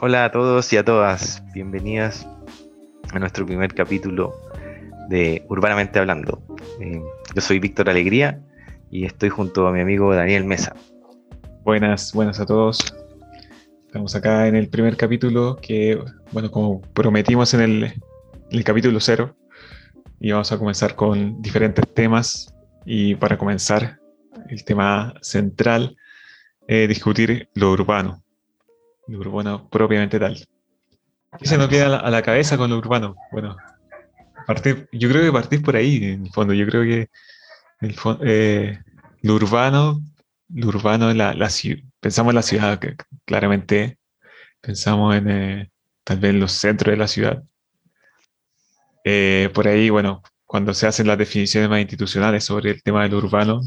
Hola a todos y a todas, bienvenidas a nuestro primer capítulo de Urbanamente Hablando. Eh, yo soy Víctor Alegría y estoy junto a mi amigo Daniel Mesa. Buenas, buenas a todos. Estamos acá en el primer capítulo que, bueno, como prometimos en el, el capítulo cero, y vamos a comenzar con diferentes temas y para comenzar el tema central, eh, discutir lo urbano lo urbano propiamente tal. ¿Qué se nos queda a la, cabeza con lo urbano? Bueno, partir, yo creo que partís por ahí, en el fondo. Yo creo que eh, lo urbano, lo urbano, la, la, pensamos en la ciudad, que claramente pensamos en eh, tal vez los centros de la ciudad. Eh, por ahí, bueno, cuando se hacen las definiciones más institucionales sobre el tema del urbano,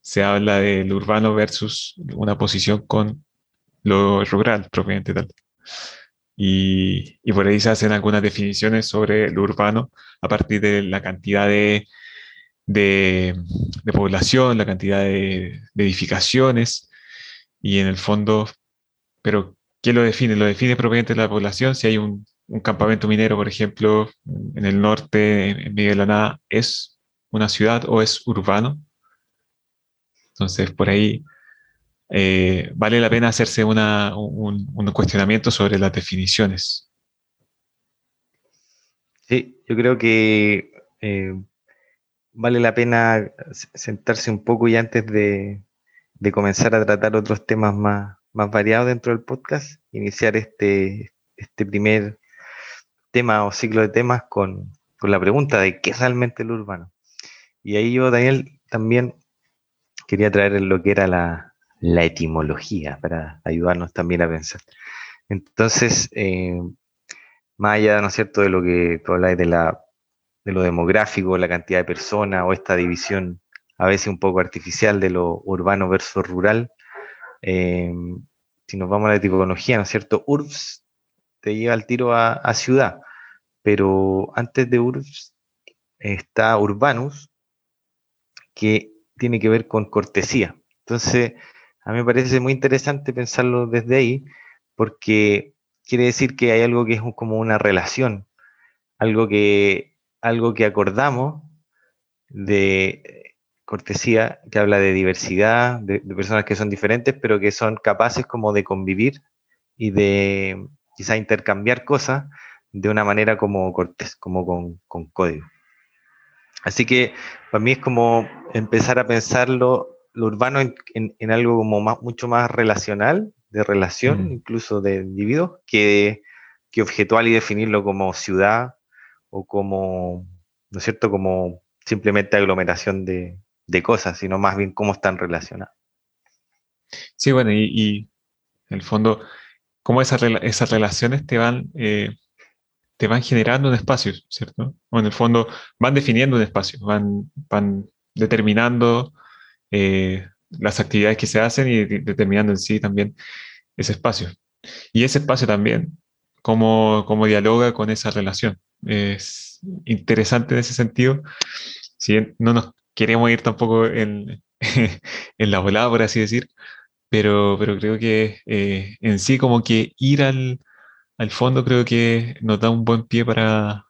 se habla del urbano versus una posición con lo rural propiamente tal. Y, por ahí se hacen algunas definiciones sobre lo urbano a partir de la cantidad de, de, población, la cantidad de, edificaciones y en el fondo, pero ¿qué lo define? Lo define propiamente la población. Si hay un, un campamento minero, por ejemplo, en el norte, en medio de la nada, ¿es una ciudad o es urbano? Entonces, por ahí eh, vale la pena hacerse una, un, cuestionamiento sobre las definiciones. Sí, yo creo que eh, vale la pena sentarse un poco y antes de, comenzar a tratar otros temas más, más variados dentro del podcast, iniciar este, este primer tema o ciclo de temas con, con la pregunta de qué es realmente el urbano. Y ahí yo, Daniel, también quería traer lo que era la, la etimología para ayudarnos también a pensar. Entonces, eh, más allá, ¿no cierto?, de lo que tú hablas de, la, de lo demográfico, la cantidad de personas o esta división a veces un poco artificial de lo urbano versus rural, eh, si nos vamos a la etimología, ¿no es cierto?, urbs te lleva al tiro a ciudad, pero antes de urbs está urbanus, que tiene que ver con cortesía. Entonces, a mí me parece muy interesante pensarlo desde ahí, porque quiere decir que hay algo que es como una relación, algo que, algo que acordamos de cortesía, que habla de diversidad, de, personas que son diferentes, pero que son capaces como de convivir y de quizá intercambiar cosas de una manera como cortés, como con, con código. Así que para mí es como empezar a pensarlo lo urbano en, algo como más, mucho más relacional, de relación, mm. incluso de individuos, que, que objetual y definirlo como ciudad o como, ¿no es cierto?, como simplemente aglomeración de, cosas, sino más bien cómo están relacionadas. Sí, bueno, y, en el fondo, cómo esas, esas relaciones te van, eh, te van generando un espacio, ¿cierto? O en el fondo van definiendo un espacio, van, van determinando eh, las actividades que se hacen y determinando en sí también ese espacio. Y ese espacio también, cómo, cómo dialoga con esa relación. Es interesante en ese sentido. Si no nos queremos ir tampoco en, en la volada, por así decir, pero, pero creo que eh, en sí como que ir al, al, fondo creo que nos da un buen pie para,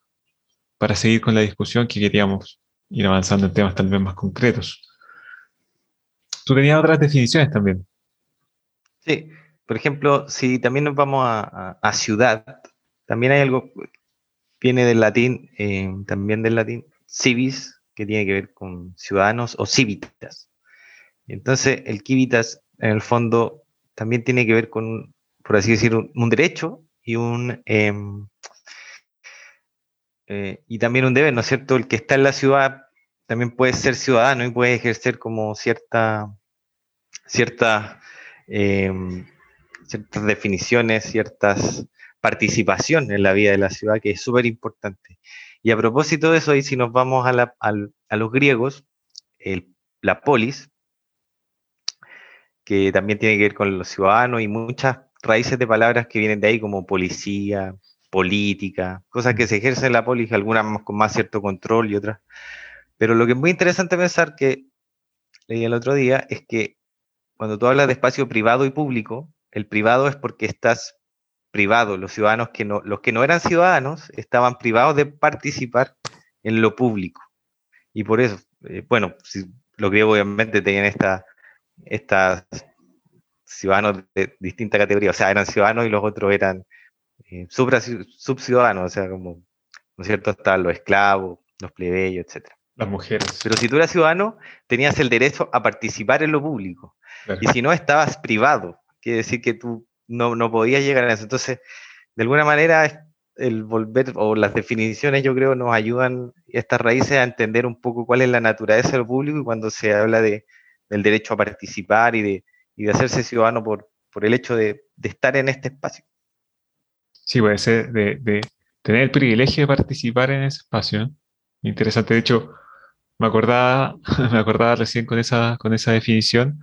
para seguir con la discusión que queríamos ir avanzando en temas tal vez más concretos. Tú tenías otras definiciones también. Sí, por ejemplo, si también nos vamos a, ciudad, también hay algo, viene del latín, eh, también del latín, civis, que tiene que ver con ciudadanos o civitas. Entonces, el civitas, en el fondo, también tiene que ver con, por así decir, un, derecho y un... Em, eh, y también un deber, ¿no es cierto? El que está en la ciudad también puede ser ciudadano y puede ejercer como cierta, cierta, em, ciertas definiciones, ciertas participación en la vida de la ciudad, que es súper importante. Y a propósito de eso, ahí si nos vamos a, a los griegos, el, la polis, que también tiene que ver con los ciudadanos y muchas raíces de palabras que vienen de ahí, como policía, política, cosas que se ejercen en la polis, algunas con más cierto control y otras. Pero lo que es muy interesante pensar que leí el otro día es que cuando tú hablas de espacio privado y público, el privado es porque estás privado, los ciudadanos que no, los que no eran ciudadanos estaban privados de participar en lo público. Y por eso, eh, bueno, si, los griegos obviamente tenían esta, estas ciudadanos de distinta categoría, o sea, eran ciudadanos y los otros eran eh, subciudadanos, o sea, como, ¿no es cierto?, estaban los esclavos, los plebeyos, etc. Las mujeres. Pero si tú eras ciudadano, tenías el derecho a participar en lo público. Y si no, estabas privado. Quiere decir que tú no, no podías llegar a eso. Entonces, de alguna manera, el volver, o las definiciones, yo creo, nos ayudan estas raíces a entender un poco cuál es la naturaleza del público y cuando se habla de, del derecho a participar y de, y de hacerse ciudadano por, por el hecho de, de, estar en este espacio. Sí, puede ser de, de, tener el privilegio de participar en ese espacio. Interesante, de hecho, me acordaba, me acordaba recién con esa, con esa definición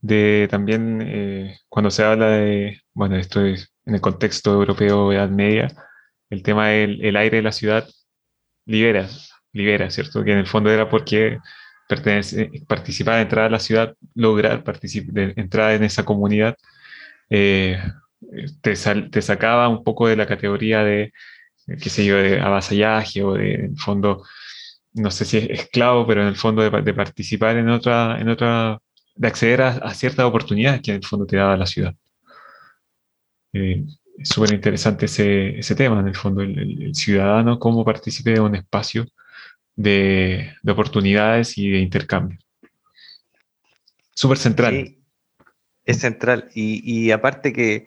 de también eh, cuando se habla de, bueno, esto es en el contexto europeo, Edad Media, el tema del el aire de la ciudad libera, libera, ¿cierto? Que en el fondo era porque pertenece, participar, entrar a la ciudad, lograr entrar en esa comunidad, eh, te, te, sacaba un poco de la categoría de, qué sé yo, de avasallaje o de, en fondo, no sé si es esclavo, pero en el fondo de, de participar en otra, en otra, de acceder a, a, ciertas oportunidades que en el fondo te daba la ciudad. Eh, es súper interesante ese, ese, tema, en el fondo, el, el, ciudadano, cómo participe en un espacio de, de oportunidades y de intercambio. Súper central. Sí, es central. Y, y, aparte que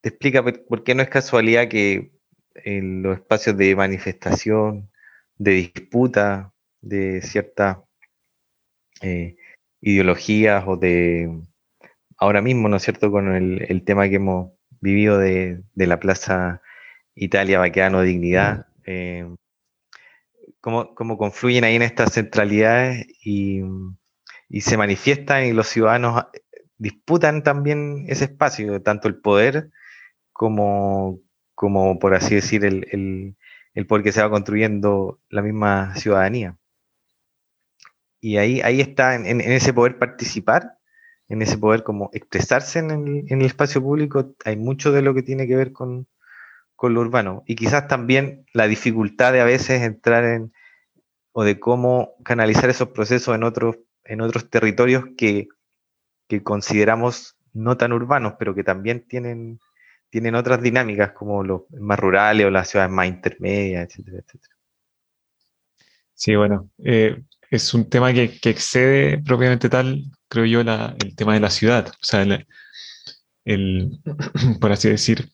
te explica por qué no es casualidad que en los espacios de manifestación, de disputa, de ciertas eh, ideologías o de ahora mismo, ¿no es cierto?, con el, el tema que hemos vivido de, de, la Plaza Italia, Baqueano, Dignidad, eh, cómo, cómo, confluyen ahí en estas centralidades y, y, se manifiestan y los ciudadanos disputan también ese espacio, tanto el poder como, como por así decir, el, el, el poder que se va construyendo la misma ciudadanía. Y ahí, ahí está, en, en, ese poder participar, en ese poder como expresarse en el, en el, espacio público, hay mucho de lo que tiene que ver con, con, lo urbano. Y quizás también la dificultad de a veces entrar en, o de cómo canalizar esos procesos en otros, en otros territorios que, que consideramos no tan urbanos, pero que también tienen tienen otras dinámicas como los más rurales o las ciudades más intermedias, etcétera, etcétera. Sí, bueno, eh, es un tema que, que, excede propiamente tal, creo yo, el tema de la ciudad. O sea, el por así decir,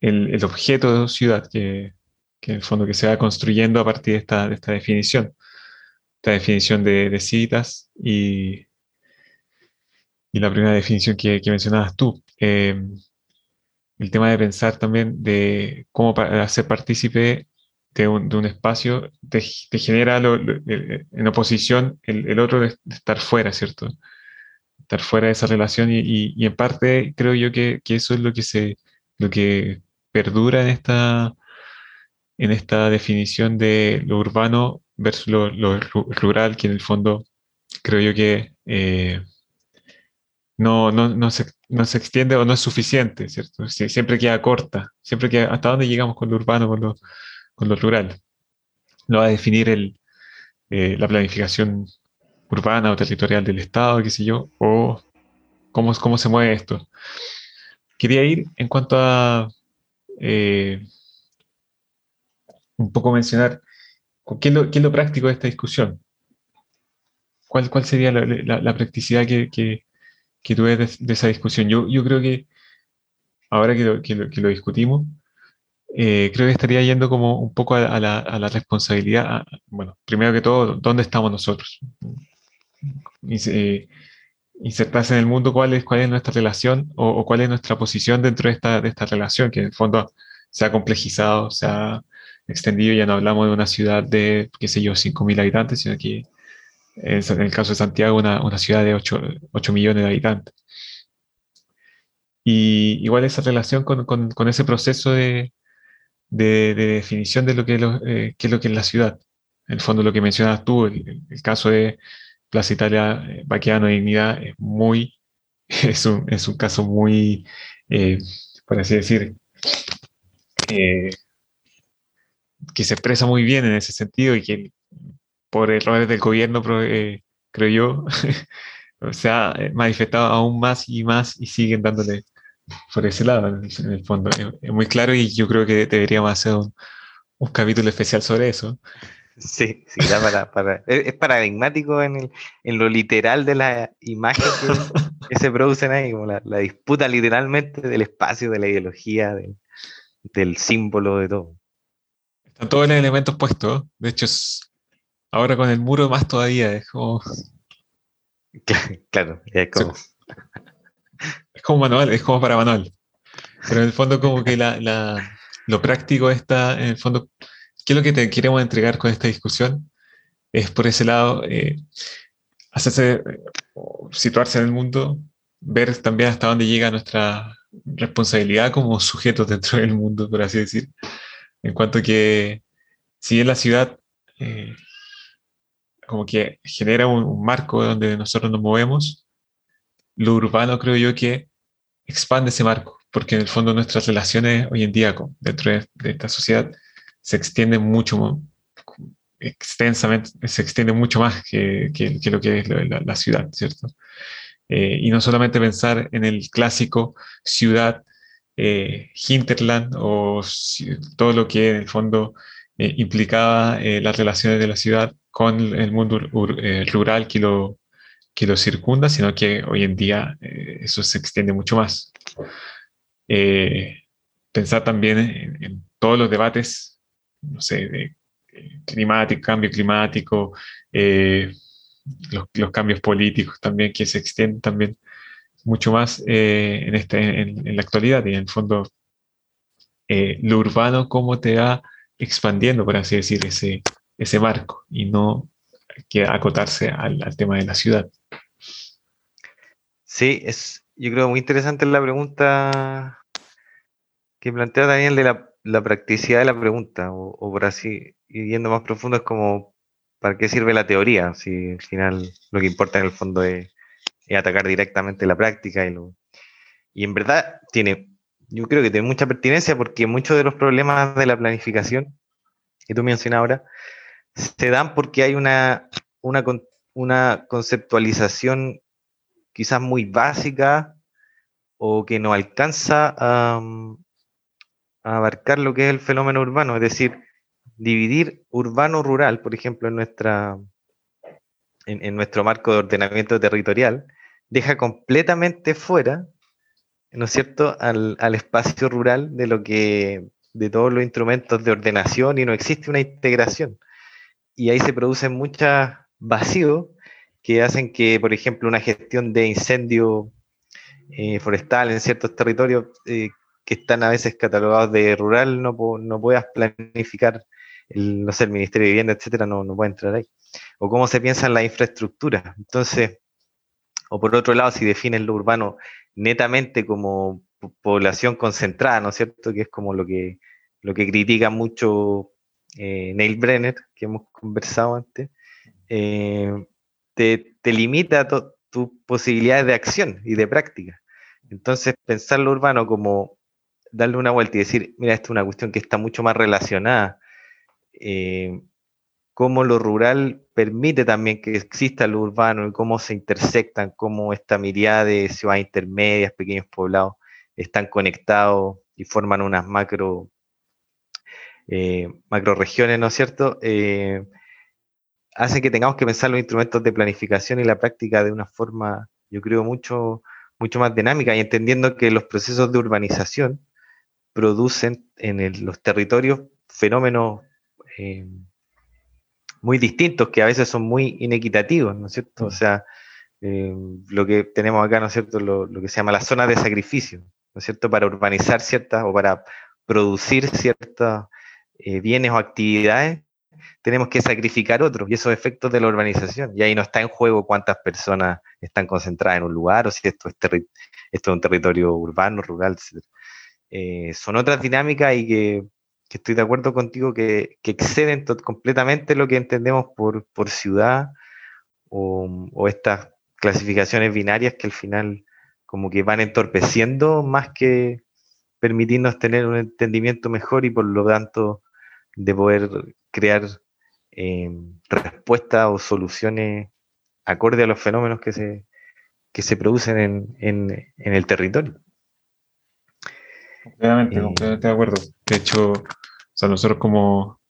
el, el, objeto de ciudad que, que, en el fondo que se va construyendo a partir de esta, de esta definición. Esta definición de, de citas y, y la primera definición que, que mencionabas tú. Eh, el tema de pensar también de cómo hacer partícipe de un, de un espacio te, te genera lo, lo, en oposición el, el otro de, estar fuera, ¿cierto? Estar fuera de esa relación y, y, y en parte creo yo que, que, eso es lo que, se, lo que perdura en esta, en esta definición de lo urbano versus lo, lo rural, que en el fondo creo yo que eh, no, no, no, se, no se extiende o no es suficiente, ¿cierto? siempre queda corta, siempre queda hasta dónde llegamos con lo urbano, con lo, con lo rural. No va a definir el, eh, la planificación urbana o territorial del Estado, qué sé yo, o cómo, cómo se mueve esto. Quería ir en cuanto a eh, un poco mencionar qué es, lo, qué es lo práctico de esta discusión. ¿Cuál, cuál sería la, la, la practicidad que, que, que tú ves de, de, esa discusión. Yo, yo creo que ahora que lo, que lo, que lo discutimos, eh, creo que estaría yendo como un poco a, a, la, a la, responsabilidad. A, bueno, primero que todo, ¿dónde estamos nosotros? Eh, insertarse en el mundo, ¿cuál es, cuál es nuestra relación o, o, cuál es nuestra posición dentro de esta, de esta relación, que en el fondo se ha complejizado, se ha extendido, ya no hablamos de una ciudad de, qué sé yo, 5.000 habitantes, sino que en el caso de Santiago, una, una ciudad de 8, 8, millones de habitantes. Y igual esa relación con, con, con ese proceso de, de, de, definición de lo que es lo, eh, qué es lo que es la ciudad. en el fondo lo que mencionas tú, el, caso de Plaza Italia, eh, Baquiano Dignidad es muy, es un, es un caso muy, eh, por así decir, eh, que se expresa muy bien en ese sentido y que por errores del gobierno, creo yo, se ha manifestado aún más y más y siguen dándole por ese lado, en el fondo. Es, muy claro y yo creo que deberíamos hacer un capítulo especial sobre eso. Sí, sí, para, para, es, paradigmático en, el, en, lo literal de la imagen que, se producen ahí, como la, disputa literalmente del espacio, de la ideología, del símbolo, de todo. Están todos los elementos puestos, de hecho, ahora con el muro más todavía, es como... Claro, es como... Es como manual, es como para manual. Pero en el fondo como que la, la, lo práctico está, en el fondo, ¿qué es lo que te queremos entregar con esta discusión? Es por ese lado, eh, hacerse, situarse en el mundo, ver también hasta dónde llega nuestra responsabilidad como sujetos dentro del mundo, por así decir. En cuanto que, si en la ciudad eh, como que genera un, un, marco donde nosotros nos movemos, lo urbano creo yo que expande ese marco porque en el fondo nuestras relaciones hoy en día dentro de, esta sociedad se extienden mucho extensamente, se extiende mucho más que, que, lo que es la, ciudad, ¿cierto? Eh, y no solamente pensar en el clásico ciudad, eh, hinterland o todo lo que en el fondo eh, implicaba eh, las relaciones de la ciudad con el mundo rural que lo, que lo circunda, sino que hoy en día eso se extiende mucho más. Pensar también en, todos los debates, no sé, de climático, cambio climático, eh, los, cambios políticos también que se extienden también mucho más eh, en, este, en, la actualidad y en el fondo lo urbano cómo te va expandiendo, por así decir, ese, ese marco y no que acotarse al, al tema de la ciudad. Sí, es, yo creo muy interesante la pregunta que plantea también de la, practicidad de la pregunta, o, por así, yendo más profundo, es como, ¿para qué sirve la teoría? Si al final lo que importa en el fondo es, atacar directamente la práctica y lo... Y en verdad tiene, yo creo que tiene mucha pertinencia porque muchos de los problemas de la planificación que tú mencionas ahora se dan porque hay una, una, una conceptualización quizás muy básica o que no alcanza a, abarcar lo que es el fenómeno urbano, es decir, dividir urbano-rural, por ejemplo, en, nuestra, en, nuestro marco de ordenamiento territorial, deja completamente fuera, ¿no es cierto?, al, al, espacio rural de lo que de todos los instrumentos de ordenación y no existe una integración. Y ahí se producen muchos vacíos que hacen que, por ejemplo, una gestión de incendio eh, forestal en ciertos territorios eh, que están a veces catalogados de rural, no, no puedas planificar, el, no sé, el Ministerio de Vivienda, etcétera, no, no puede entrar ahí. O cómo se piensa en la infraestructura. Entonces, o por otro lado, si definen lo urbano netamente como población concentrada, ¿no es cierto? Que es como lo que, lo que critica mucho eh, Neil Brenner, que hemos conversado antes, eh, te, te, limita tus posibilidades de acción y de práctica. Entonces, pensar lo urbano como darle una vuelta y decir, mira, esta es una cuestión que está mucho más relacionada. Eh, cómo lo rural permite también que exista lo urbano y cómo se intersectan, cómo esta mirada de ciudades intermedias, pequeños poblados, están conectados y forman unas macro, eh, macro regiones, ¿no es cierto? Eh, hace que tengamos que pensar los instrumentos de planificación y la práctica de una forma, yo creo, mucho, mucho más dinámica y entendiendo que los procesos de urbanización producen en los territorios fenómenos eh, muy distintos que a veces son muy inequitativos, ¿no es cierto? O sea, eh, lo que tenemos acá, ¿no es cierto? Lo, que se llama la zona de sacrificio, ¿no es cierto? Para urbanizar ciertas o para producir ciertos eh, bienes o actividades, tenemos que sacrificar otros y esos efectos de la urbanización. Y ahí no está en juego cuántas personas están concentradas en un lugar o si esto es, esto es un territorio urbano, rural, etc. Eh, son otras dinámicas y que estoy de acuerdo contigo que, exceden completamente lo que entendemos por, ciudad o, estas clasificaciones binarias que al final como que van entorpeciendo más que permitirnos tener un entendimiento mejor y por lo tanto de poder crear eh, respuestas o soluciones acorde a los fenómenos que se, que se producen en, el territorio. Completamente, eh, completamente de acuerdo. De hecho, nosotros como,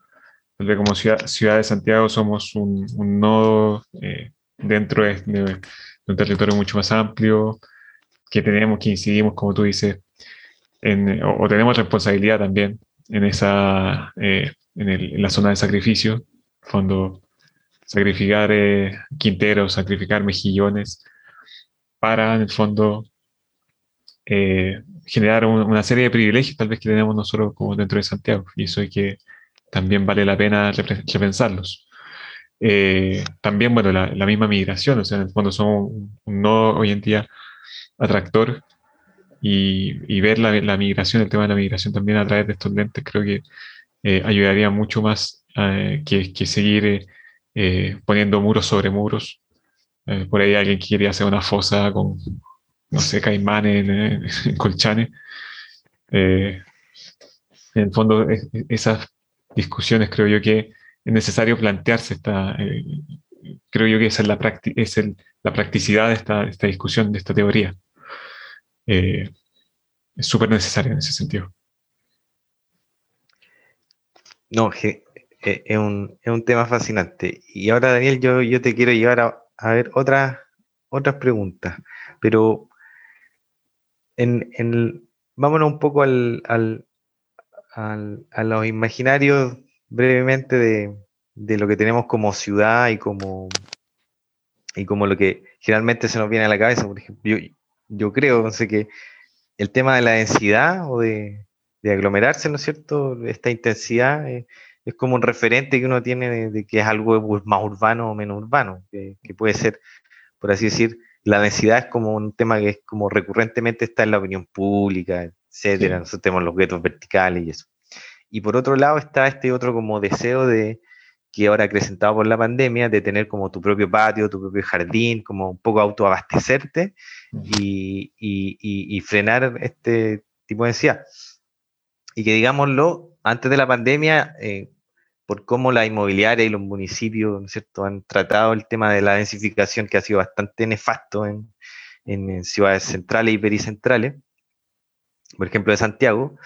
como ciudad, ciudad de Santiago somos un, nodo eh, dentro de, un territorio mucho más amplio, que tenemos, que incidimos, como tú dices, en, o, tenemos responsabilidad también en, esa, eh, en, la zona de sacrificio, cuando sacrificar eh, quinteros, sacrificar mejillones, para en el fondo eh, generar una serie de privilegios tal vez que tenemos nosotros como dentro de Santiago, y eso hay que también vale la pena repensarlos. también, bueno, la, misma migración, o sea, en el fondo somos un nodo hoy en día atractor y, ver la, migración, el tema de la migración también a través de estos lentes, creo que eh, ayudaría mucho más eh, que, seguir eh, poniendo muros sobre muros. por ahí alguien que quería hacer una fosa con, no sé, caimanes en, colchanes. en el fondo, esas discusiones creo yo que es necesario plantearse esta, creo yo que esa es la, es la practicidad de esta, esta discusión, de esta teoría. Eh, es súper necesario en ese sentido. No, eh, es, un, tema fascinante. Y ahora, Daniel, yo, yo te quiero llevar a, ver otras otras preguntas, pero en, vámonos un poco al, a los imaginarios brevemente de, lo que tenemos como ciudad y como, y como lo que generalmente se nos viene a la cabeza. Por ejemplo, yo creo, no sé, que el tema de la densidad o de, aglomerarse, ¿no es cierto? Esta intensidad eh, es como un referente que uno tiene de, que es algo más urbano o menos urbano, que, puede ser, por así decir, la densidad es como un tema que es como recurrentemente está en la opinión pública, etcétera. Nosotros tenemos los guetos verticales y eso. Y por otro lado está este otro como deseo de, que ahora acrecentado por la pandemia, de tener como tu propio patio, tu propio jardín, como un poco autoabastecerte y, y, frenar este tipo de ansiedad. Y que digámoslo, antes de la pandemia, eh, por cómo la inmobiliaria y los municipios ¿no cierto? han tratado el tema de la densificación, que ha sido bastante nefasto en, ciudades centrales y pericentrales, por ejemplo de Santiago,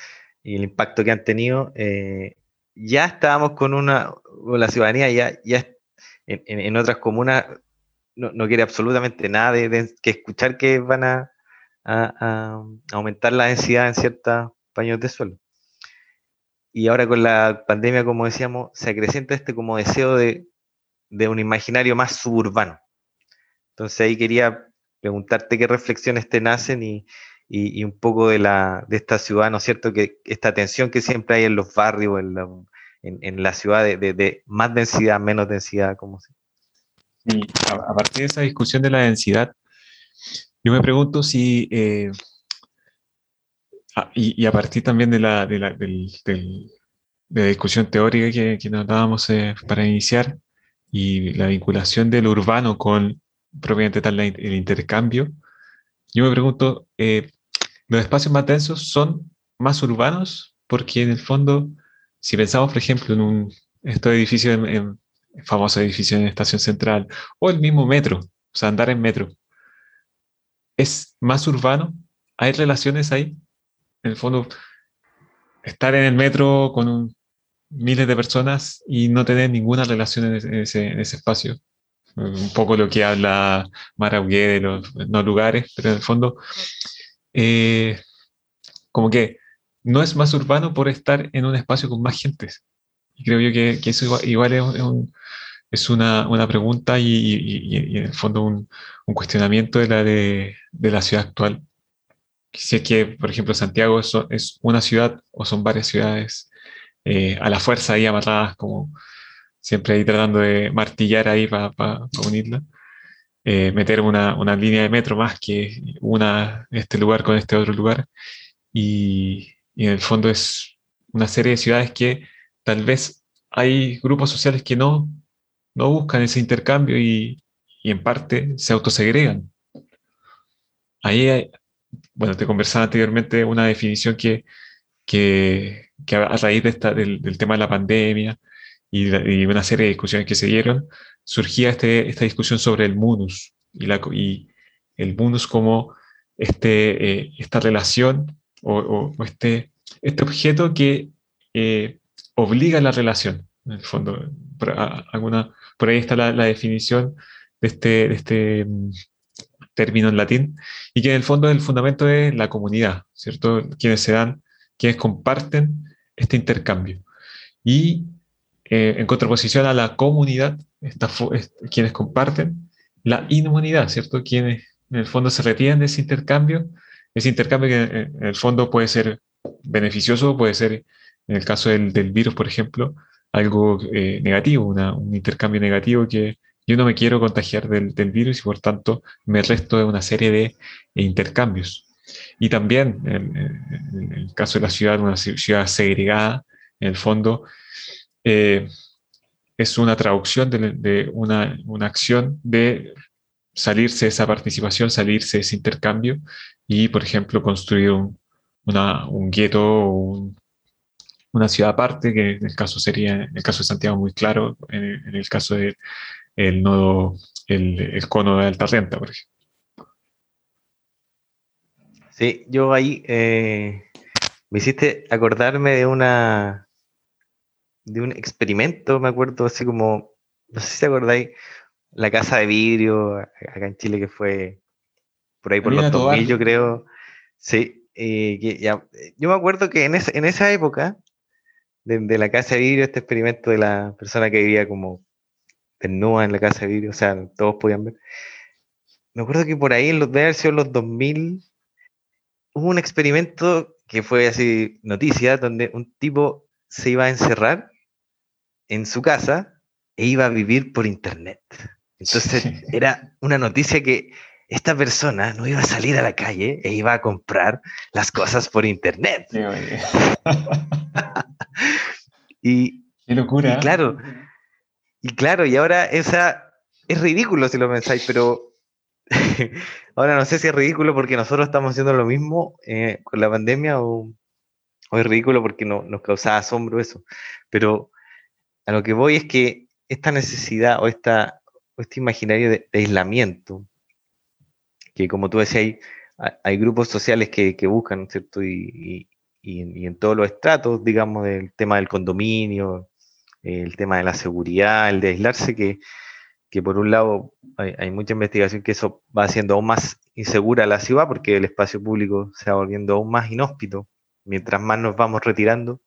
y el impacto que han tenido, eh, ya estábamos con una, la ciudadanía ya, ya en, otras comunas no, quiere absolutamente nada de, que escuchar que van a, aumentar la densidad en ciertos paños de suelo. Y ahora con la pandemia, como decíamos, se acrecenta este como deseo de, un imaginario más suburbano. Entonces ahí quería preguntarte qué reflexiones te nacen y, y, un poco de, la, de esta ciudad, ¿no es cierto? Que esta tensión que siempre hay en los barrios, en la, en, la ciudad, de, de, más densidad, menos densidad, como se... Y a, partir de esa discusión de la densidad, yo me pregunto si, eh, y, a partir también de la, de la, del, de la discusión teórica que, que nos dábamos eh, para iniciar, y la vinculación del urbano con propiamente tal el intercambio, yo me pregunto, eh, ¿los espacios más densos son más urbanos? Porque en el fondo, si pensamos, por ejemplo, en un, estos edificios, en, famoso edificio en Estación Central, o el mismo metro, o sea, andar en metro, ¿es más urbano? ¿Hay relaciones ahí? En el fondo, estar en el metro con miles de personas y no tener ninguna relación en ese, espacio un poco lo que habla Maraugué de los no lugares, pero en el fondo, eh, como que no es más urbano por estar en un espacio con más gente. Y creo yo que, eso igual, es, una, pregunta y, en el fondo un, cuestionamiento de la, de, la ciudad actual. Si es que, por ejemplo, Santiago es, es una ciudad o son varias ciudades eh, a la fuerza ahí amarradas como siempre ahí tratando de martillar ahí para unirla. Eh, meter una, una, línea de metro más que una este lugar con este otro lugar. Y, y, en el fondo es una serie de ciudades que tal vez hay grupos sociales que no, no buscan ese intercambio y, y en parte se autosegregan. Ahí, hay, bueno, te conversaba anteriormente una definición que, que, que a raíz de esta, del, del, tema de la pandemia y, y, una serie de discusiones que se dieron, surgía este, esta discusión sobre el munus y, la, y el munus como este, eh, esta relación o, o, o, este, este objeto que eh, obliga la relación. En el fondo, por, a, alguna, por ahí está la, la definición de este, de este término en latín, y que en el fondo el fundamento es la comunidad, ¿cierto? Quienes se dan, quienes comparten este intercambio. Y eh, en contraposición a la comunidad, esta, quienes comparten la inmunidad, ¿cierto? Quienes en el fondo se retienen de ese intercambio, ese intercambio que en el fondo puede ser beneficioso, puede ser, en el caso del, del virus, por ejemplo, algo eh, negativo, una, un intercambio negativo que yo no me quiero contagiar del, virus y por tanto me resto de una serie de intercambios. Y también en, el caso de la ciudad, una ciudad segregada, en el fondo, eh, es una traducción de, una, una, acción de salirse de esa participación, salirse de ese intercambio y, por ejemplo, construir un, un gueto o un, una ciudad aparte, que en el caso sería, en el caso de Santiago muy claro, en el caso de el nodo, el, el, cono de alta renta, por ejemplo. Sí, yo ahí eh, me hiciste acordarme de una de un experimento, me acuerdo así como, no sé si acordáis, la casa de vidrio acá en Chile que fue por ahí por los 2000 yo creo. Sí, eh, que ya, yo me acuerdo que en, en esa época de, de, la casa de vidrio, este experimento de la persona que vivía como desnuda en la casa de vidrio, o sea, todos podían ver. Me acuerdo que por ahí, en los, de haber sido los 2000, hubo un experimento que fue así noticia, donde un tipo se iba a encerrar en su casa e iba a vivir por internet. Entonces sí. era una noticia que esta persona no iba a salir a la calle e iba a comprar las cosas por internet. Sí, y, Qué locura. Y claro, y claro, y ahora esa es ridículo si lo pensáis, pero ahora no sé si es ridículo porque nosotros estamos haciendo lo mismo eh, con la pandemia o, es ridículo porque no, nos causaba asombro eso. Pero a lo que voy es que esta necesidad o, esta, o este imaginario de, de, aislamiento, que como tú decías, hay, hay grupos sociales que, que buscan, ¿cierto? Y, y, y, en todos los estratos, digamos, del tema del condominio, el tema de la seguridad, el de aislarse, que, que por un lado hay, mucha investigación que eso va haciendo aún más insegura la ciudad porque el espacio público se va volviendo aún más inhóspito mientras más nos vamos retirando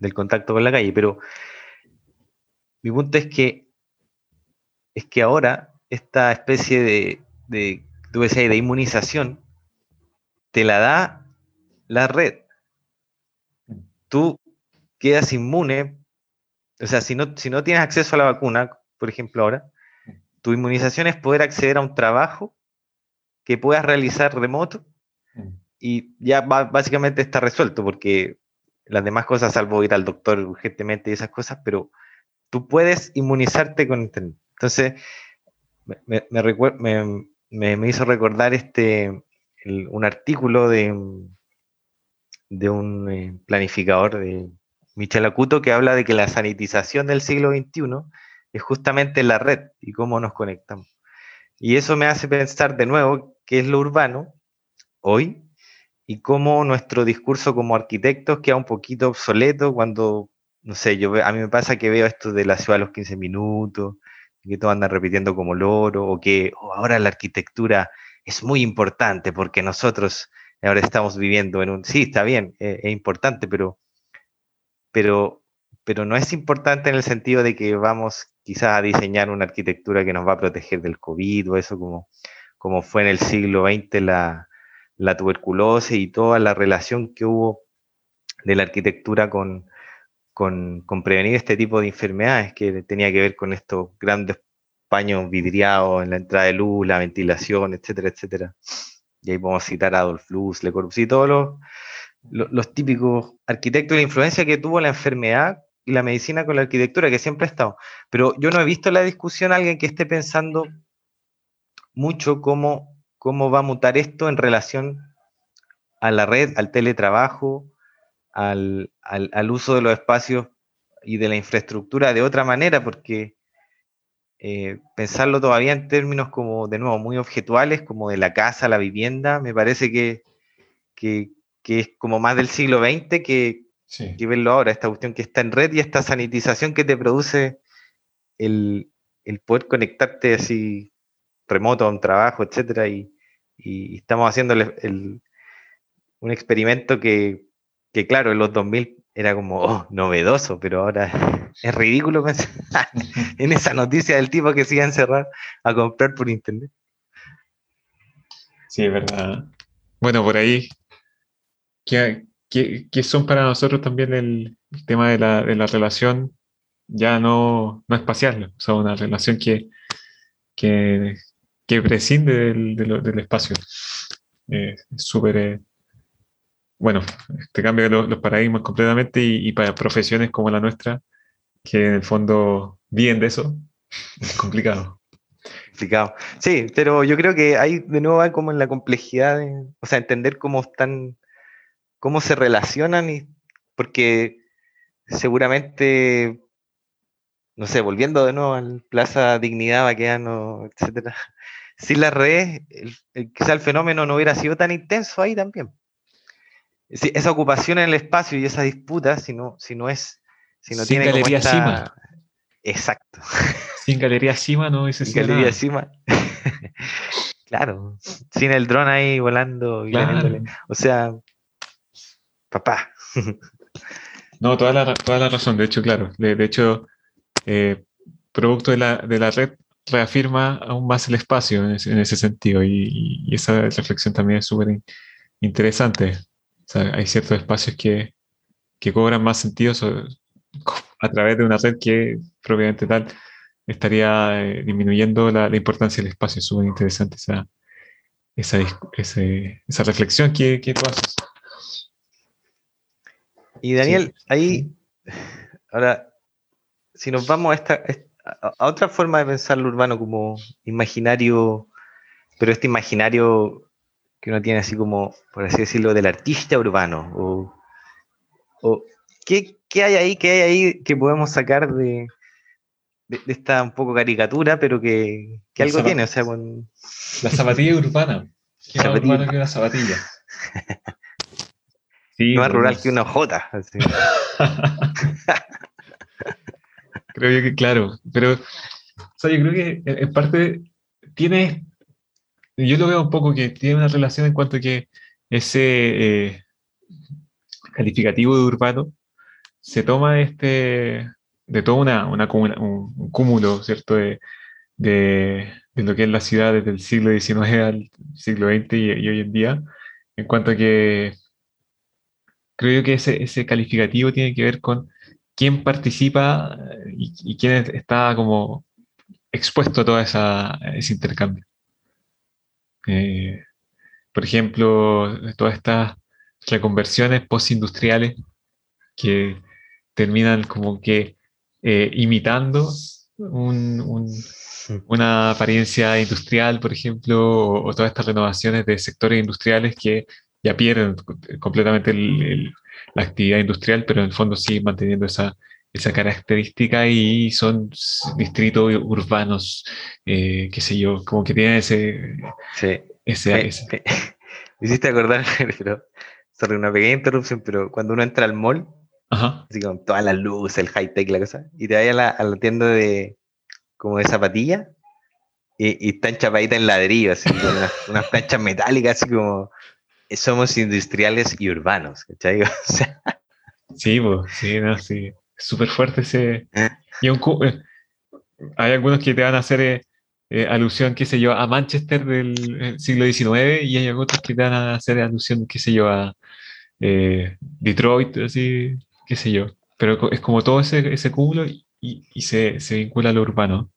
del contacto con la calle. Pero mi punto es que es que ahora esta especie de, de, de inmunización te la da la red. Tú quedas inmune o sea, si no, si no tienes acceso a la vacuna, por ejemplo, ahora, tu inmunización es poder acceder a un trabajo que puedas realizar remoto y ya básicamente está resuelto porque las demás cosas, salvo ir al doctor urgentemente y esas cosas, pero tú puedes inmunizarte con internet. Entonces, me, me, hizo recordar este, un artículo de, de un eh, planificador de Michel Acuto, que habla de que la sanitización del siglo XXI es justamente la red y cómo nos conectamos. Y eso me hace pensar de nuevo qué es lo urbano hoy y cómo nuestro discurso como arquitectos queda un poquito obsoleto cuando, no sé, yo a mí me pasa que veo esto de la ciudad a los 15 minutos, que todos andan repitiendo como loro, o que oh, ahora la arquitectura es muy importante porque nosotros ahora estamos viviendo en un... Sí, está bien, es, es importante, pero pero, pero no es importante en el sentido de que vamos quizás a diseñar una arquitectura que nos va a proteger del COVID o eso como, como fue en el siglo XX la, tuberculosis y toda la relación que hubo de la arquitectura con, con, con, prevenir este tipo de enfermedades que tenía que ver con estos grandes paños vidriados en la entrada de luz, la ventilación, etcétera, etcétera. Y ahí podemos citar a Adolf Luz, Le Corbusier y todos los, los típicos arquitectos la influencia que tuvo la enfermedad y la medicina con la arquitectura, que siempre ha estado. Pero yo no he visto la discusión alguien que esté pensando mucho cómo, cómo va a mutar esto en relación a la red, al teletrabajo, al, uso de los espacios y de la infraestructura de otra manera, porque eh, pensarlo todavía en términos como, de nuevo, muy objetuales, como de la casa, la vivienda, me parece que, que, que es como más del siglo XX que, que verlo ahora, esta cuestión que está en red y esta sanitización que te produce el, poder conectarte así remoto a un trabajo, etcétera, y, estamos haciendo un experimento que, claro, en los 2000 era como oh, novedoso, pero ahora es ridículo pensar en esa noticia del tipo que se iba a encerrar a comprar por internet. Sí, es verdad. Bueno, por ahí, ¿qué, que, son para nosotros también el, tema de la, de la, relación ya no, no espacial, o sea, una relación que, que, que prescinde del, del, espacio. Eh, súper, eh, bueno, te cambia los, paradigmas completamente y, para profesiones como la nuestra, que en el fondo viven de eso, es complicado. Complicado. Sí, pero yo creo que ahí de nuevo va como en la complejidad, o sea, entender cómo están cómo se relacionan, y, porque seguramente, no sé, volviendo de nuevo al Plaza Dignidad, Baqueano, etcétera, sin las redes, el, quizá el fenómeno no hubiera sido tan intenso ahí también. esa ocupación en el espacio y esa disputa, si no, si no es, si no Sin tiene galería cima. Exacto. Sin galería cima no hubiese Sin galería cima. claro. Sin el dron ahí volando. Y O sea, papá. no, toda la, toda la razón, de hecho, claro. De, hecho, eh, producto de la, de la, red reafirma aún más el espacio en ese, sentido y, esa reflexión también es súper interesante. hay ciertos espacios que, que cobran más sentido a través de una red que propiamente tal estaría eh, disminuyendo la, importancia del espacio. Es súper interesante esa, esa, esa, reflexión que, que tú haces. Y Daniel, ahí, ahora, si nos vamos a, esta, a otra forma de pensar lo urbano como imaginario, pero este imaginario que uno tiene así como, por así decirlo, del artista urbano, o, ¿qué, hay ahí, qué hay ahí que podemos sacar de, de, esta un poco caricatura, pero que, algo tiene, o sea, con... La zapatilla urbana. ¿Qué urbana que una zapatilla? más rural que una jota. creo yo que claro, pero yo creo que en parte tiene, yo lo veo un poco que tiene una relación en cuanto a que ese eh, calificativo de urbano se toma este, de todo una, un, cúmulo, ¿cierto? De, de, lo que es la ciudad desde el siglo XIX al siglo XX y hoy en día, en cuanto a que creo que ese, ese calificativo tiene que ver con quién participa eh, y, quién está como expuesto a todo ese intercambio. Eh, por ejemplo, todas estas reconversiones postindustriales que terminan como que eh, imitando una apariencia industrial, por ejemplo, o, todas estas renovaciones de sectores industriales que ya pierden completamente la actividad industrial, pero en el fondo siguen manteniendo esa, esa característica y son distritos urbanos, eh, qué sé yo, como que tienen ese... Sí. ese, hiciste acordar, pero, sobre una pequeña interrupción, pero cuando uno entra al mall, así con todas las luces, el high-tech, la cosa, y te vaya a la, a la tienda de como de zapatilla, y, y están chapaditas en ladrillo, así, con unas, unas planchas metálicas, así como somos industriales y urbanos, ¿cachai? sí, pues, sí, no, sí. Súper fuerte ese. ¿Eh? Y un, eh, hay algunos que te van a hacer eh, alusión, qué sé yo, a Manchester del siglo XIX y hay otros que te van a hacer alusión, qué sé yo, a Detroit, así, qué sé yo. Pero es como todo ese, ese cúmulo y, y se, se, vincula a lo urbano.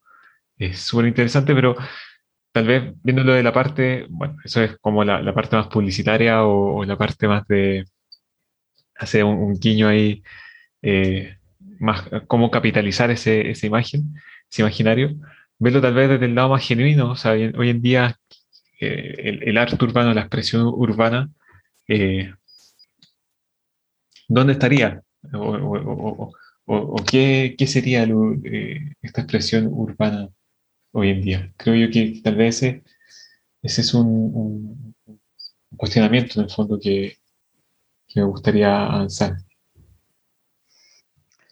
Es súper interesante, pero tal vez viéndolo de la parte, bueno, eso es como la, parte más publicitaria o, la parte más de, hace un, guiño ahí, eh, más cómo capitalizar ese, esa imagen, ese imaginario, verlo tal vez desde el lado más genuino, o sea, hoy en día eh, el, arte urbano, la expresión urbana, eh, ¿dónde estaría? ¿O, qué, sería esta expresión urbana hoy en día? Creo yo que tal vez ese, es un, cuestionamiento en el fondo que, me gustaría avanzar.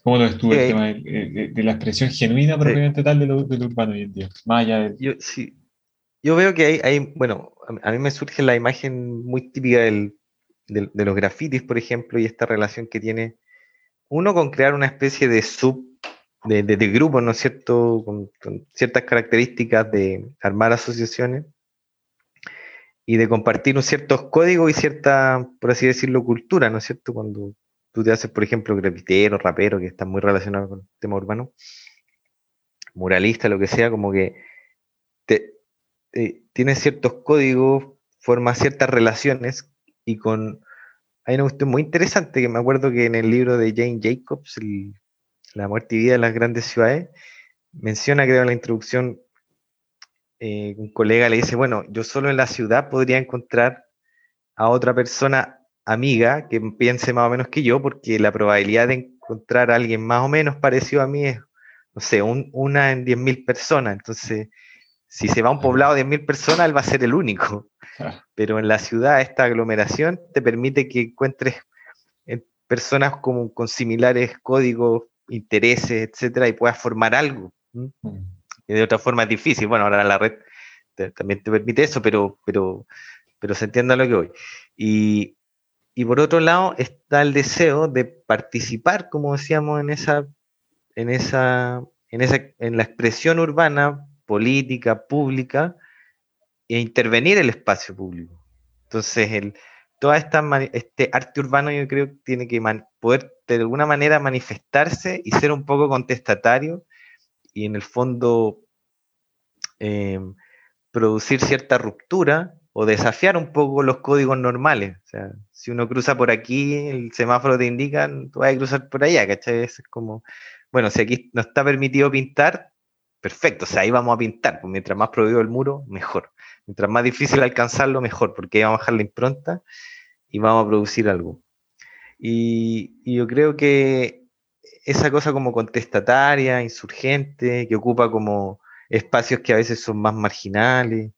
¿Cómo lo estuvo el tema de, la expresión genuina propiamente tal de lo, urbano hoy en día? Más allá Yo, sí. Yo veo que hay, hay bueno, a mí me surge la imagen muy típica del, de los grafitis, por ejemplo, y esta relación que tiene uno con crear una especie de sub, de, de, grupo, ¿no es cierto?, con, ciertas características de armar asociaciones y de compartir un ciertos códigos y cierta, por así decirlo, cultura, ¿no es cierto? Cuando tú te haces, por ejemplo, grafitero, rapero, que está muy relacionado con el tema urbano, muralista, lo que sea, como que te, tiene ciertos códigos, forma ciertas relaciones y con... Hay una cuestión muy interesante que me acuerdo que en el libro de Jane Jacobs, La muerte y vida de las grandes ciudades, menciona, creo, en la introducción eh, un colega le dice, bueno, yo solo en la ciudad podría encontrar a otra persona amiga que piense más o menos que yo, porque la probabilidad de encontrar a alguien más o menos parecido a mí es, no sé, una en 10.000 personas. Entonces, si se va a un poblado de 10.000 personas, él va a ser el único. Pero en la ciudad, esta aglomeración te permite que encuentres eh, personas con, con similares códigos, intereses, etcétera, y puedas formar algo y de otra forma es difícil. Bueno, ahora la red también te permite eso, pero, pero, pero se entiende a lo que voy. Y, y, por otro lado está el deseo de participar, como decíamos, en esa, en esa, en esa, en la expresión urbana, política, pública, e intervenir el espacio público. Entonces, el, toda esta este arte urbano yo creo que tiene que poder de alguna manera manifestarse y ser un poco contestatario y en el fondo em, producir cierta ruptura o desafiar un poco los códigos normales. O sea, si uno cruza por aquí, el semáforo te indica, tú vas a cruzar por allá, ¿cachai? Es como, bueno, si aquí no está permitido pintar, perfecto, o sea, ahí vamos a pintar, pues mientras más prohibido el muro, mejor. Mientras más difícil alcanzarlo, mejor, porque ahí vamos a bajar la impronta y vamos a producir algo. Y, y yo creo que esa cosa como contestataria, insurgente, que ocupa como espacios que a veces son más marginales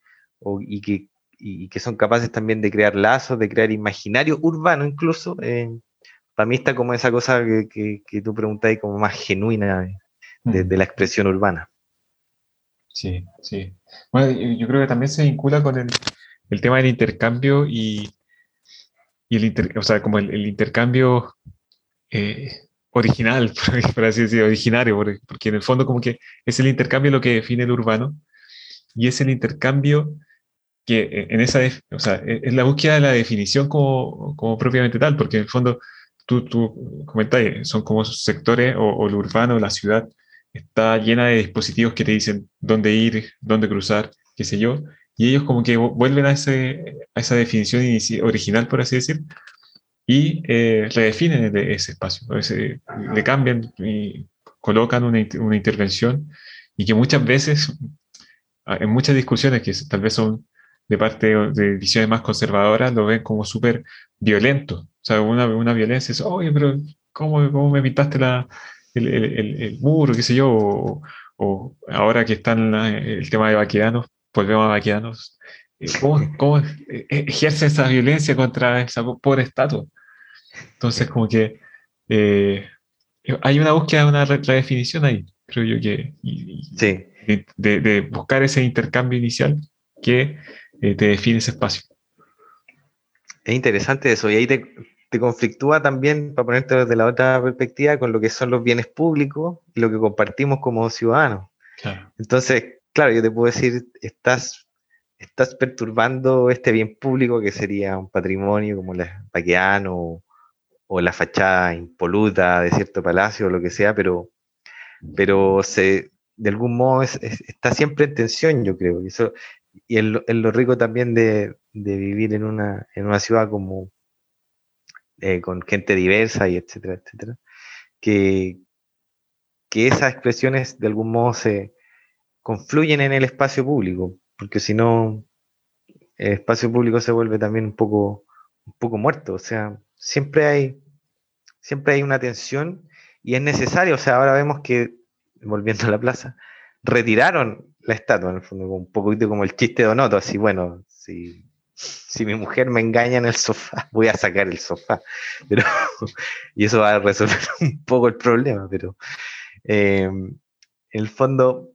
y, que, que son capaces también de crear lazos, de crear imaginario urbano incluso. Eh, para mí está como esa cosa que, que, tú preguntas como más genuina de, mm. la expresión urbana. Sí, sí. Bueno, yo creo que también se vincula con el, el tema del intercambio y, y el o sea, como el, intercambio eh, original, por así decirlo, originario, porque en el fondo como que es el intercambio lo que define el urbano y es el intercambio que eh, en esa, o sea, e, es la búsqueda de la definición como, como propiamente tal, porque en el fondo tú, tú comentas, son como sectores o, o, el urbano, la ciudad, está llena de dispositivos que te dicen dónde ir, dónde cruzar, qué sé yo, y ellos como que vuelven a, ese, a esa definición original, por así decir, y eh, redefinen ese espacio, le cambian y colocan una, una, intervención y que muchas veces, ah, en muchas discusiones que tal vez son de parte de visiones más conservadoras, lo ven como súper violento. O sea, una, una violencia es, oye, pero ¿cómo, cómo me pintaste la, el, el, el, muro, qué sé yo? O, ahora que están el tema de vaqueanos, volvemos a vaqueanos. Eh, ¿Cómo, ¿Cómo, eh, ejerce esa violencia contra esa pobre estatua? Entonces, como que eh, hay una búsqueda de una redefinición ahí, creo yo que. sí. De, buscar ese intercambio inicial que eh, te define ese espacio. Es interesante eso, y ahí te, conflictúa también, para ponerte desde la otra perspectiva, con lo que son los bienes públicos y lo que compartimos como ciudadanos. Entonces, claro, yo te puedo decir, estás, estás perturbando este bien público que sería un patrimonio como el paqueano o la fachada impoluta de cierto palacio o lo que sea, pero, pero se, de algún modo está siempre en tensión, yo creo. Y, eso, y es, lo, rico también de, vivir en una, en una ciudad como eh, con gente diversa y etcétera, etcétera, que, que esas expresiones de algún modo se confluyen en el espacio público, porque si no, el espacio público se vuelve también un poco, un poco muerto, o sea, siempre hay, siempre hay una tensión y es necesario, o sea, ahora vemos que, volviendo a la plaza, retiraron la estatua, en el fondo, un poquito como el chiste de Donoto, así, bueno, si, si mi mujer me engaña en el sofá, voy a sacar el sofá, y eso va a resolver un poco el problema, pero eh, en el fondo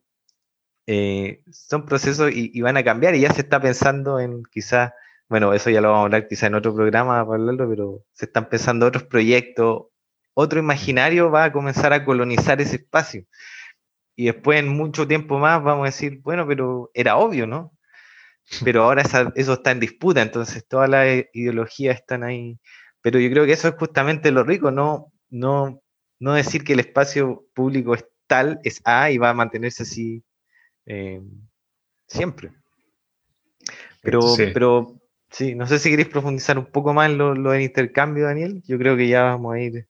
eh, son procesos y, van a cambiar y ya se está pensando en quizás, bueno, eso ya lo vamos a hablar quizás en otro programa para hablarlo, pero se están pensando otros proyectos, otro imaginario va a comenzar a colonizar ese espacio y después en mucho tiempo más vamos a decir, bueno, pero era obvio, ¿no? Pero ahora eso está en disputa, entonces todas las ideologías están ahí. Pero yo creo que eso es justamente lo rico, no, no, no decir que el espacio público es tal, es A y va a mantenerse así eh, siempre. Pero, pero sí, no sé si queréis profundizar un poco más en lo, del intercambio, Daniel. Yo creo que ya vamos a ir,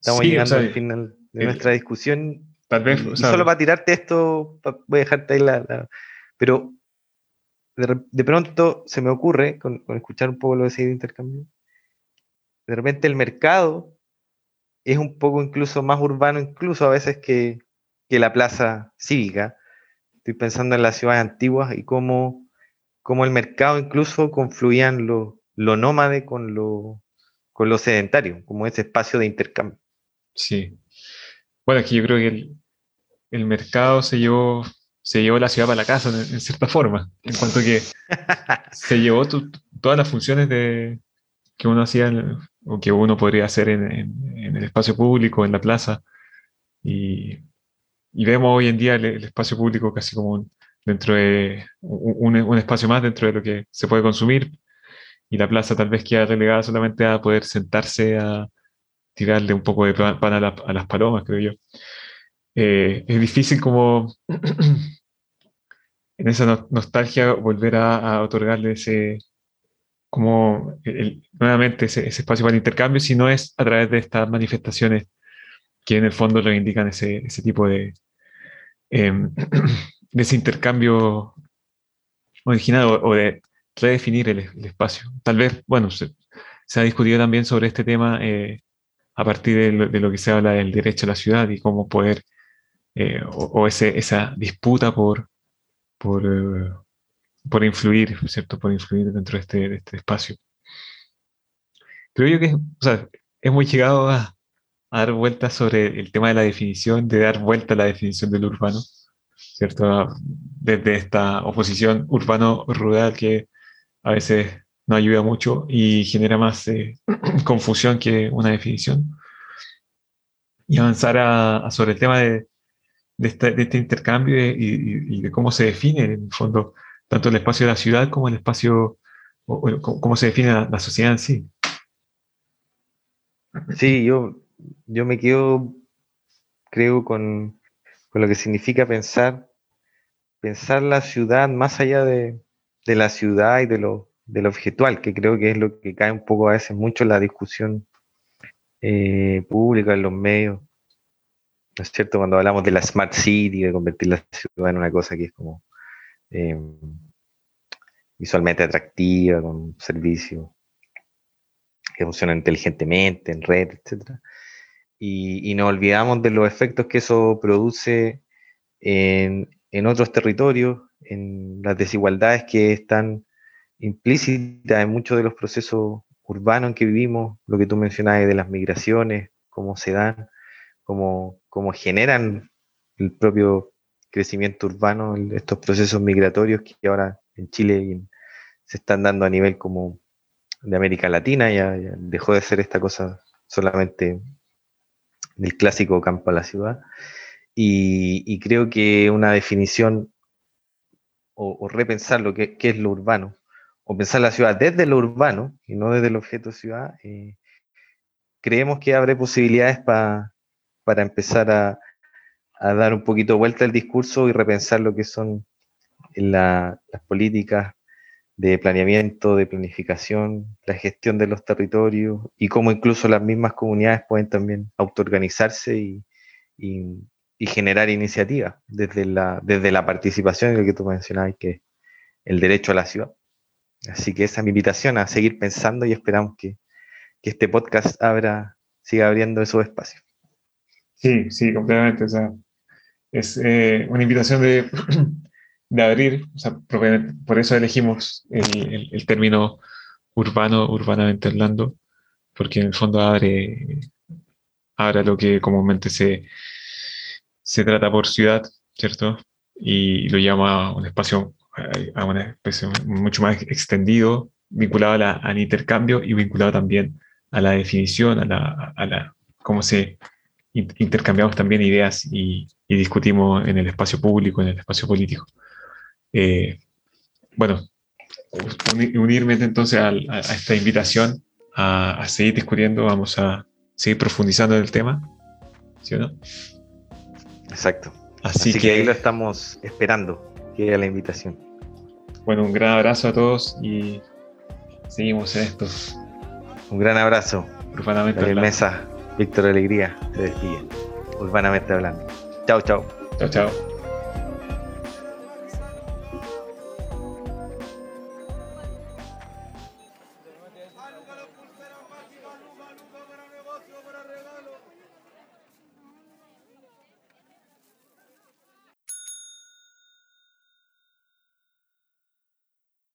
estamos llegando al final de nuestra discusión y, solo para tirarte esto, voy a dejarte ahí la. pero de, pronto se me ocurre, con, escuchar un poco lo de ese intercambio, de repente el mercado es un poco incluso más urbano, incluso a veces que, la plaza cívica. Estoy pensando en las ciudades antiguas y cómo, cómo el mercado incluso confluían lo, lo nómade con lo, con lo sedentario, como ese espacio de intercambio. Sí. Bueno, aquí yo creo que el, mercado se llevó, se llevó la ciudad para la casa, en, cierta forma, en cuanto que se llevó todas las funciones de, que uno hacía o que uno podría hacer en, el espacio público, en la plaza. Y, vemos hoy en día el, espacio público casi como dentro de un, un, espacio más dentro de lo que se puede consumir. Y la plaza tal vez queda relegada solamente a poder sentarse a, tirarle un poco de pan a, las palomas, creo yo. Eh, es difícil como en esa nostalgia volver a, otorgarle ese, como nuevamente ese, espacio para el intercambio, si no es a través de estas manifestaciones que en el fondo reivindican ese, ese tipo de, em, de ese intercambio original o, de redefinir el, espacio. Tal vez, bueno, se, ha discutido también sobre este tema eh, a partir de lo, que se habla del derecho a la ciudad y cómo poder, eh, o, ese, esa disputa por, por, eh, por influir, ¿cierto? Por influir dentro de este, este espacio. Creo yo que o sea, hemos llegado a, a, dar vueltas sobre el tema de la definición, de dar vuelta a la definición del urbano, ¿cierto? Desde esta oposición urbano-rural que a veces no ayuda mucho y genera más eh, confusión que una definición. Y avanzar a, sobre el tema de, de, este, intercambio y, de cómo se define, en el fondo, tanto el espacio de la ciudad como el espacio, o, cómo se define la, sociedad en sí. Sí, yo, yo me quedo, creo, con, con lo que significa pensar, pensar la ciudad más allá de, de la ciudad y de lo del objetual, que creo que es lo que cae un poco a veces mucho en la discusión eh, pública, en los medios. ¿No es cierto? Cuando hablamos de la Smart City, de convertir la ciudad en una cosa que es como eh, visualmente atractiva, con servicio que funciona inteligentemente, en red, etc. Y, y nos olvidamos de los efectos que eso produce en, en otros territorios, en las desigualdades que están implícita en muchos de los procesos urbanos en que vivimos, lo que tú mencionabas de las migraciones, cómo se dan, cómo, cómo generan el propio crecimiento urbano, estos procesos migratorios que ahora en Chile se están dando a nivel como de América Latina, ya, dejó de ser esta cosa solamente del clásico campo a la ciudad. Y, creo que una definición o, repensar lo que, es lo urbano o pensar la ciudad desde lo urbano y no desde el objeto ciudad, eh, creemos que abre posibilidades para empezar a, dar un poquito vuelta al discurso y repensar lo que son las políticas de planeamiento, de planificación, la gestión de los territorios y cómo incluso las mismas comunidades pueden también autoorganizarse y, generar iniciativas desde la, desde la participación en lo que tú mencionabas, que es el derecho a la ciudad. Así que esa es mi invitación a seguir pensando y esperamos que, este podcast siga abriendo esos espacios. Sí, sí, completamente. O sea, es eh, una invitación de de abrir, o sea, por eso elegimos el, el, término urbano, urbanamente hablando, porque en el fondo abre, abre lo que comúnmente se, se trata por ciudad, ¿cierto? Y lo llama un espacio, a una especie mucho más extendido, vinculado a al intercambio y vinculado también a la definición, a la, a la cómo se intercambiamos también ideas y, y discutimos en el espacio público, en el espacio político. Eh, bueno, unirme entonces a, esta invitación a, seguir discutiendo, vamos a seguir profundizando en el tema, ¿sí o no? Exacto. Así, que, ahí lo estamos esperando, que la invitación. Bueno, un gran abrazo a todos y seguimos en esto. Un gran abrazo. Hablando. Mesa, Víctor Alegría, se despide. Urbanamente hablando. Chao, chao. Chao, chao.